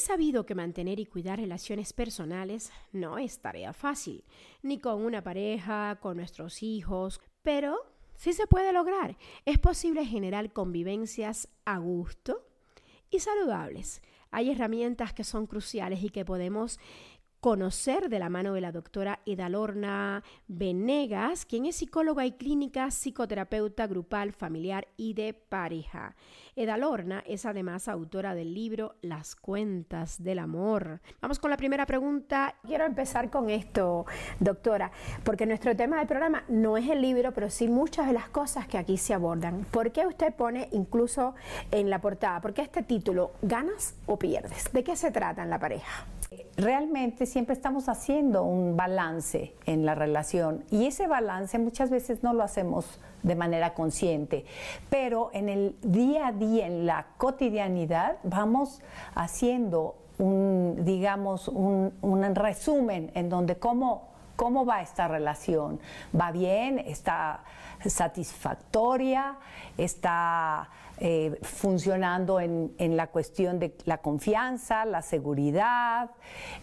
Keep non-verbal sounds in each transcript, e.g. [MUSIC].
Es sabido que mantener y cuidar relaciones personales no es tarea fácil, ni con una pareja, con nuestros hijos, pero sí se puede lograr. Es posible generar convivencias a gusto y saludables. Hay herramientas que son cruciales y que podemos conocer de la mano de la doctora Edalorna Venegas, quien es psicóloga y clínica, psicoterapeuta grupal, familiar y de pareja. Edalorna es además autora del libro Las cuentas del amor. Vamos con la primera pregunta. Quiero empezar con esto, doctora, porque nuestro tema del programa no es el libro, pero sí muchas de las cosas que aquí se abordan. ¿Por qué usted pone incluso en la portada? ¿Por qué este título, ganas o pierdes? ¿De qué se trata en la pareja? Realmente siempre estamos haciendo un balance en la relación y ese balance muchas veces no lo hacemos de manera consciente, pero en el día a día, en la cotidianidad, vamos haciendo un, digamos, un, un resumen en donde cómo, cómo va esta relación. ¿Va bien? ¿Está satisfactoria? ¿Está eh, funcionando en, la cuestión de la confianza, la seguridad,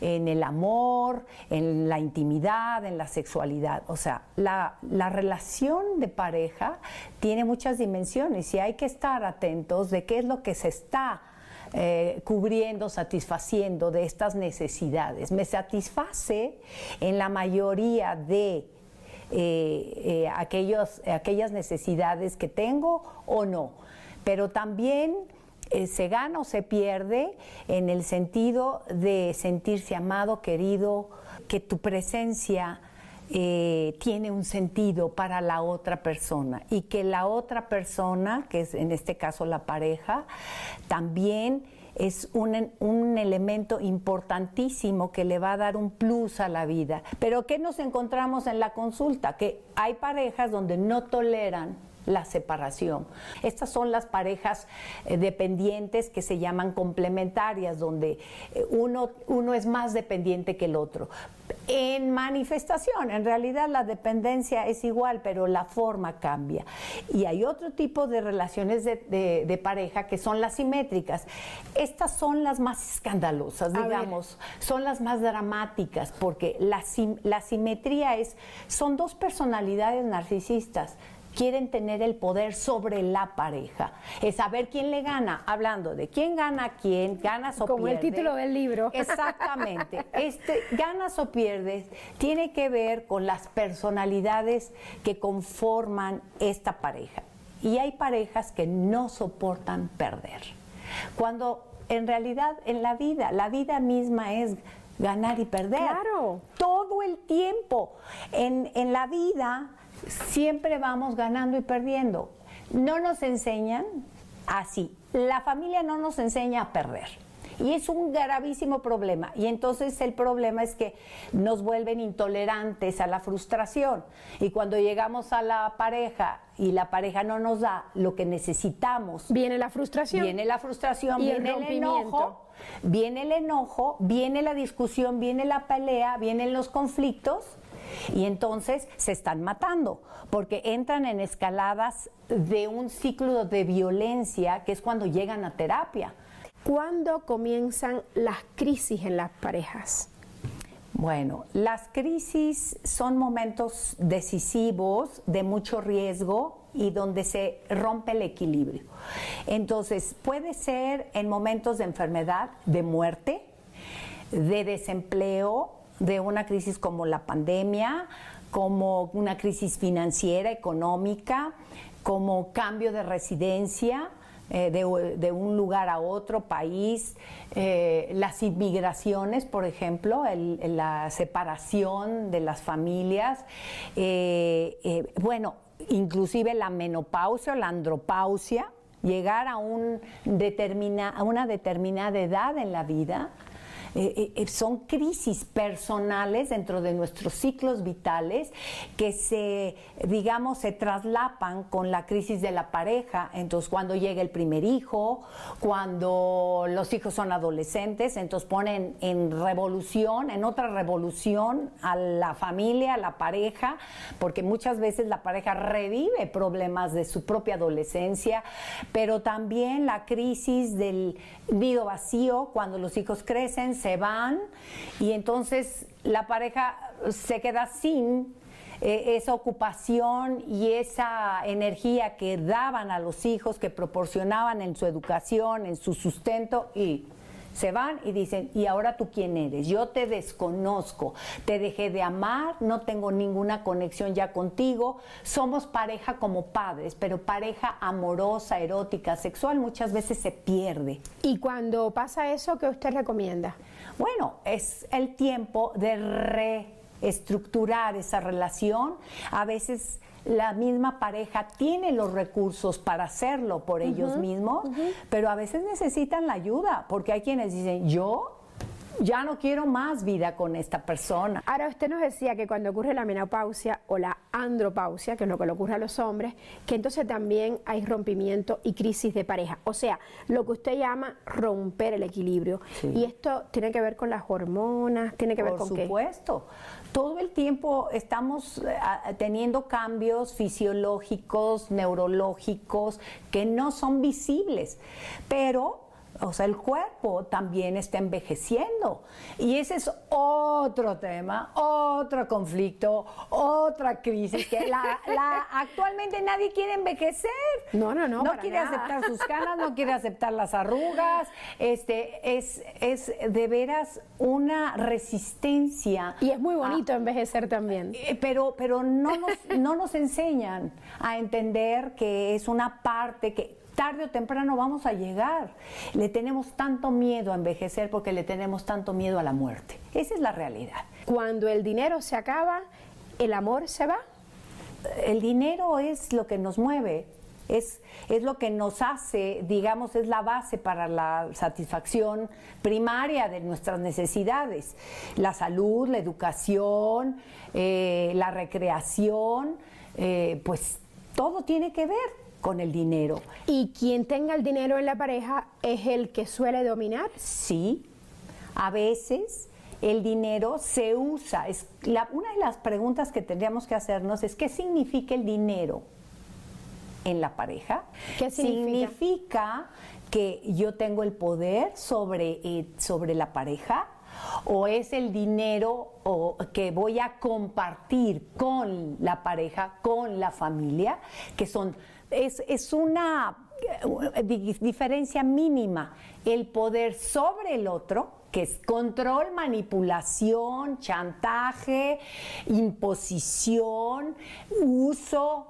en el amor, en la intimidad, en la sexualidad. O sea, la, relación de pareja tiene muchas dimensiones y hay que estar atentos de qué es lo que se está eh, cubriendo, satisfaciendo de estas necesidades. Me satisface en la mayoría de eh, aquellos, aquellas necesidades que tengo o no pero también eh, se gana o se pierde en el sentido de sentirse amado, querido, que tu presencia eh, tiene un sentido para la otra persona y que la otra persona, que es en este caso la pareja, también es un, un, elemento importantísimo que le va a dar un plus a la vida. Pero ¿qué nos encontramos en la consulta? Que hay parejas donde no toleran la separación. Estas son las parejas eh, dependientes que se llaman complementarias, donde eh, uno, uno es más dependiente que el otro. En manifestación, en realidad la dependencia es igual, pero la forma cambia. Y hay otro tipo de relaciones de, pareja que son las simétricas. Estas son las más escandalosas, digamos, son las más dramáticas, porque la, la simetría es, son dos personalidades narcisistas quieren tener el poder sobre la pareja. Es saber quién le gana, hablando de quién gana quién, ganas o Como el título del libro. [LAUGHS] Exactamente. Este, ganas o pierdes tiene que ver con las personalidades que conforman esta pareja. Y hay parejas que no soportan perder. Cuando en realidad en la vida, la vida misma es ganar y perder. Claro. Todo el tiempo. En, en la vida siempre vamos ganando y perdiendo. No nos enseñan así. La familia no nos enseña a perder. Y es un gravísimo problema. Y entonces el problema es que nos vuelven intolerantes a la frustración. Y cuando llegamos a la pareja y la pareja no nos da lo que necesitamos. Viene la frustración. Viene la frustración, viene el, el enojo. Viene el enojo, viene la discusión, viene la pelea, vienen los conflictos y entonces se están matando, porque entran en escaladas de un ciclo de violencia que es cuando llegan a terapia. ¿Cuándo comienzan las crisis en las parejas? Bueno, las crisis son momentos decisivos, de mucho riesgo y donde se rompe el equilibrio. Entonces, puede ser en momentos de enfermedad, de muerte, de desempleo, de una crisis como la pandemia, como una crisis financiera, económica, como cambio de residencia. Eh, de, un lugar a otro país, eh, las inmigraciones, por ejemplo, la separación de las familias, eh, bueno, inclusive la menopausia o la andropausia, llegar a, un a una determinada edad en la vida, eh, eh, son crisis personales dentro de nuestros ciclos vitales que se, digamos, se traslapan con la crisis de la pareja. Entonces, cuando llega el primer hijo, cuando los hijos son adolescentes, entonces ponen en revolución, en otra revolución a la familia, a la pareja, porque muchas veces la pareja revive problemas de su propia adolescencia, pero también la crisis del nido vacío, cuando los hijos crecen, se van y entonces la pareja se queda sin eh, esa ocupación y esa energía que daban a los hijos, que proporcionaban en su educación, en su sustento y se van y dicen, ¿y ahora tú quién eres? Yo te desconozco, te dejé de amar, no tengo ninguna conexión ya contigo, somos pareja como padres, pero pareja amorosa, erótica, sexual muchas veces se pierde. Y cuando pasa eso, ¿qué usted recomienda? Bueno, es el tiempo de reestructurar esa relación. A veces la misma pareja tiene los recursos para hacerlo por ellos mismos, pero a veces necesitan la ayuda, porque hay quienes dicen, yo ya no quiero más vida con esta persona. Ahora usted nos decía que cuando ocurre la menopausia o la andropausia, que es lo que le ocurre a los hombres, que entonces también hay rompimiento y crisis de pareja. O sea, lo que usted llama romper el equilibrio. Y esto tiene que ver con las hormonas, tiene que ver con qué. Por supuesto. Todo el tiempo estamos eh, teniendo cambios fisiológicos, neurológicos, que no son visibles, pero o sea, el cuerpo también está envejeciendo. Y ese es otro tema, otro conflicto, otra crisis que la, actualmente nadie quiere envejecer. No, no, no. No quiere aceptar sus [LAUGHS] canas, no quiere aceptar las arrugas. Este, es, es de veras una resistencia. Y es muy bonito envejecer también. Eh, pero, pero no, nos, no nos enseñan a entender que es una parte que tarde o temprano vamos a llegar. Le tenemos tanto miedo a envejecer porque le tenemos tanto miedo a la muerte. Esa es la realidad. Cuando el dinero se acaba, ¿el amor se va? El dinero es lo que nos mueve, es, es, lo que nos hace, digamos, es la base para la satisfacción primaria de nuestras necesidades. La salud, la educación, eh, la recreación, eh, pues todo tiene que ver con el dinero. ¿Y quien tenga el dinero en la pareja es el que suele dominar? Sí, a veces el dinero se usa. Es la, una de las preguntas que tendríamos que hacernos es qué significa el dinero en la pareja. ¿Qué significa? Significa que yo tengo el poder sobre, eh, sobre la pareja o es el dinero que voy a compartir con la pareja, con la familia, que son es, una eh, diferencia mínima. El poder sobre el otro, que es control, manipulación, chantaje, imposición, uso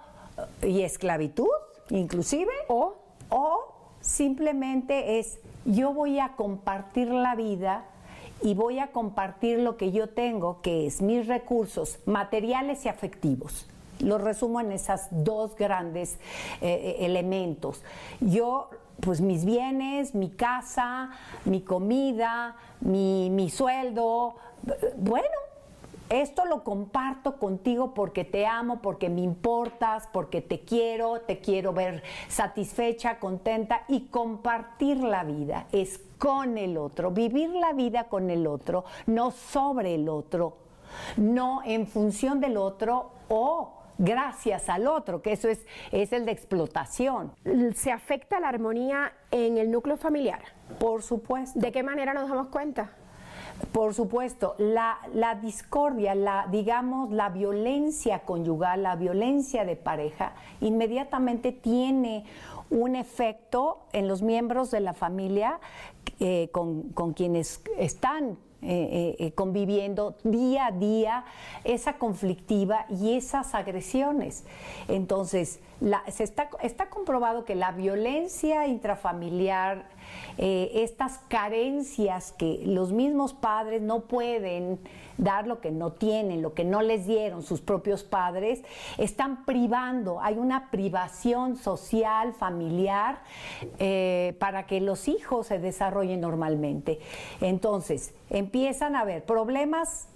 eh, y esclavitud, inclusive, o, o simplemente es yo voy a compartir la vida y voy a compartir lo que yo tengo, que es mis recursos materiales y afectivos. Lo resumo en esas dos grandes eh, eh, elementos. Yo, pues mis bienes, mi casa, mi comida, mi, mi sueldo, bueno, esto lo comparto contigo porque te amo, porque me importas, porque te quiero, te quiero ver satisfecha, contenta y compartir la vida es con el otro, vivir la vida con el otro, no sobre el otro, no en función del otro o gracias al otro, que eso es, es el de explotación. ¿Se afecta la armonía en el núcleo familiar? Por supuesto. ¿De qué manera nos damos cuenta? Por supuesto, la, la, discordia, la, digamos, la violencia conyugal, la violencia de pareja, inmediatamente tiene un efecto en los miembros de la familia eh, con, con, quienes están eh, eh, conviviendo día a día esa conflictiva y esas agresiones. Entonces, se está, está comprobado que la violencia intrafamiliar, eh, estas carencias que los mismos padres no pueden dar lo que no tienen, lo que no les dieron sus propios padres, están privando, hay una privación social, familiar, eh, para que los hijos se desarrollen normalmente. Entonces, en empiezan a haber problemas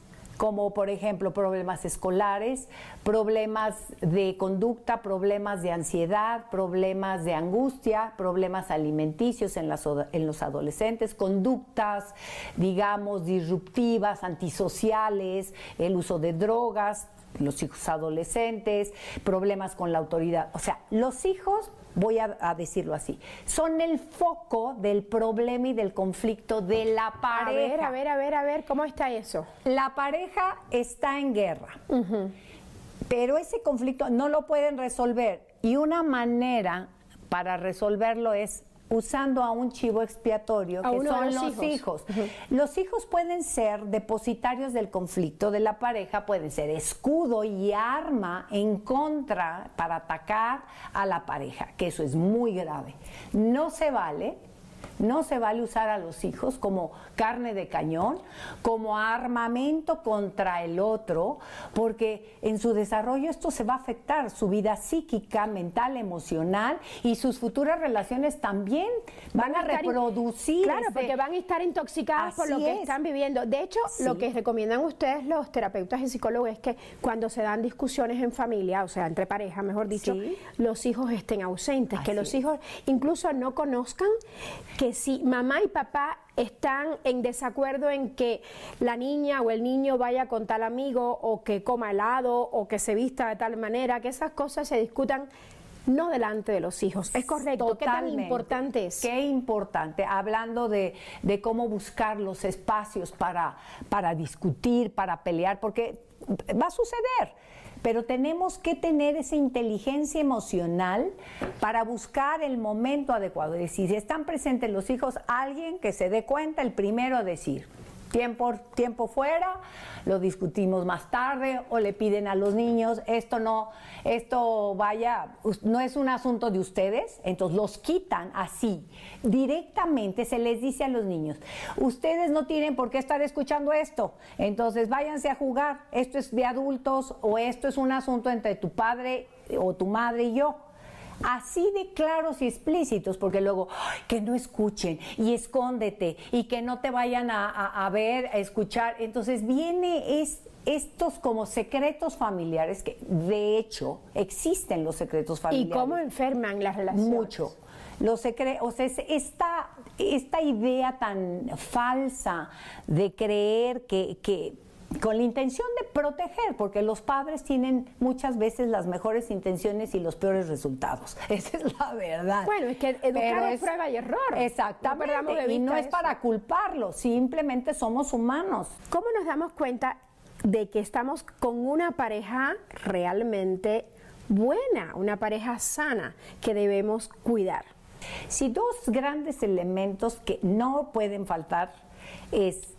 como por ejemplo problemas escolares, problemas de conducta, problemas de ansiedad, problemas de angustia, problemas alimenticios en, en los adolescentes, conductas, digamos, disruptivas, antisociales, el uso de drogas, los hijos adolescentes, problemas con la autoridad. O sea, los hijos voy a, decirlo así, son el foco del problema y del conflicto de la pareja. A ver, a ver, a ver, a ver, ¿cómo está eso? La pareja está en guerra, pero ese conflicto no lo pueden resolver y una manera para resolverlo es usando a un chivo expiatorio, que son los, hijos. Los hijos pueden ser depositarios del conflicto de la pareja, pueden ser escudo y arma en contra para atacar a la pareja, que eso es muy grave. No se vale no se vale usar a los hijos como carne de cañón, como armamento contra el otro, porque en su desarrollo esto se va a afectar, su vida psíquica, mental, emocional y sus futuras relaciones también van, a, reproducir. Claro, porque van a estar intoxicadas por lo que están viviendo. De hecho, lo que recomiendan ustedes los terapeutas y psicólogos es que cuando se dan discusiones en familia, o sea, entre parejas, mejor dicho, los hijos estén ausentes, que los hijos incluso no conozcan que si mamá y papá están en desacuerdo en que la niña o el niño vaya con tal amigo o que coma helado o que se vista de tal manera, que esas cosas se discutan no delante de los hijos. Es correcto. ¿Qué tan importante es? Qué importante. Hablando de, de cómo buscar los espacios para, para discutir, para pelear, porque va a suceder pero tenemos que tener esa inteligencia emocional para buscar el momento adecuado. Es decir, si están presentes los hijos, alguien que se dé cuenta, el primero a decir, tiempo, tiempo fuera, lo discutimos más tarde o le piden a los niños, esto no, esto vaya, no es un asunto de ustedes, entonces los quitan así, directamente se les dice a los niños, ustedes no tienen por qué estar escuchando esto, entonces váyanse a jugar, esto es de adultos o esto es un asunto entre tu padre o tu madre y yo así de claros y explícitos, porque luego que no escuchen y escóndete y que no te vayan a, ver, a escuchar. Entonces viene estos como secretos familiares, que de hecho existen los secretos familiares. ¿Y cómo enferman las relaciones? Mucho. Los secretos, o sea, esta, esta idea tan falsa de creer que, que con la intención de proteger, porque los padres tienen muchas veces las mejores intenciones y los peores resultados. [LAUGHS] Esa es la verdad. Bueno, es que educar es, prueba y error. Exactamente. y no es para culparlo, simplemente somos humanos. ¿Cómo nos damos cuenta de que estamos con una pareja realmente buena, una pareja sana que debemos cuidar? Si dos grandes elementos que no pueden faltar es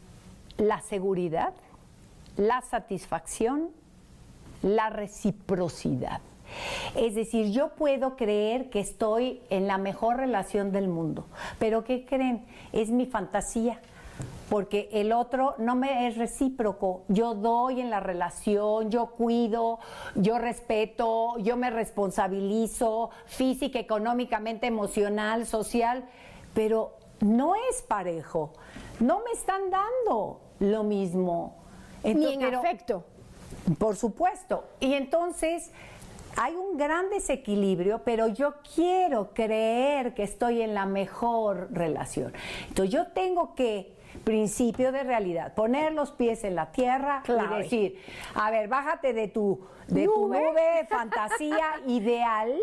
la seguridad la satisfacción, la reciprocidad. Es decir, yo puedo creer que estoy en la mejor relación del mundo, pero ¿qué creen? Es mi fantasía, porque el otro no me es recíproco. Yo doy en la relación, yo cuido, yo respeto, yo me responsabilizo física, económicamente, emocional, social, pero no es parejo. No me están dando lo mismo. Ni en afecto. Por supuesto. Y entonces hay un gran desequilibrio, pero yo quiero creer que estoy en la mejor relación. Entonces yo tengo que principio de realidad, poner los pies en la tierra y decir, a ver, bájate de tu de tu nube [LAUGHS] fantasía ideal.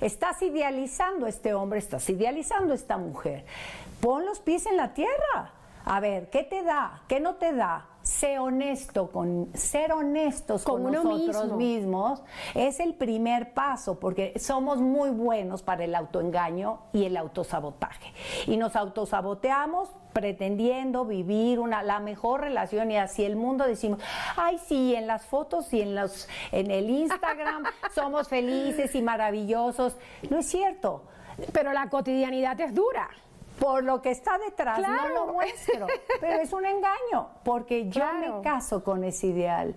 Estás idealizando a este hombre, estás idealizando a esta mujer. Pon los pies en la tierra. A ver, ¿qué te da? ¿Qué no te da? Sé honesto con ser honestos con, nosotros mismos es el primer paso porque somos muy buenos para el autoengaño y el autosabotaje. Y nos autosaboteamos pretendiendo vivir una la mejor relación y así el mundo decimos ay sí en las fotos y en los en el Instagram [LAUGHS] somos felices y maravillosos no es cierto. Pero la cotidianidad es dura por lo que está detrás no lo muestro, pero es un engaño, porque yo me caso con ese ideal.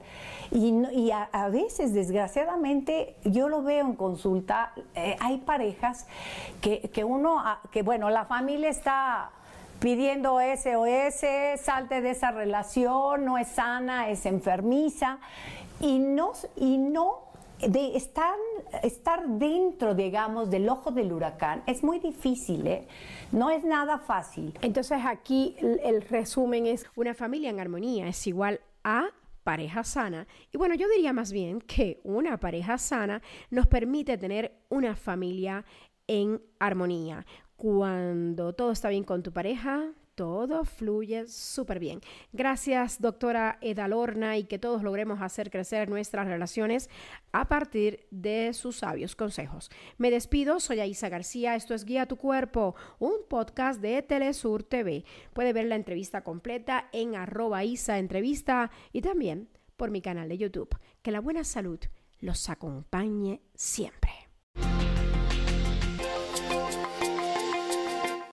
Y, a, veces, desgraciadamente, yo lo veo en consulta, eh, hay parejas que, que uno, que bueno, la familia está pidiendo SOS, salte de esa relación, no es sana, es enfermiza, y no, y no de estar, estar dentro, digamos, del ojo del huracán es muy difícil, ¿eh? no es nada fácil. Entonces aquí el resumen es una familia en armonía es igual a pareja sana. Y bueno, yo diría más bien que una pareja sana nos permite tener una familia en armonía. Cuando todo está bien con tu pareja, todo fluye súper bien. Gracias, doctora Edalorna, y que todos logremos hacer crecer nuestras relaciones a partir de sus sabios consejos. Me despido, soy Aisa García, esto es Guía tu Cuerpo, un podcast de Telesur TV. Puede ver la entrevista completa en arroba Isa Entrevista y también por mi canal de YouTube. Que la buena salud los acompañe siempre.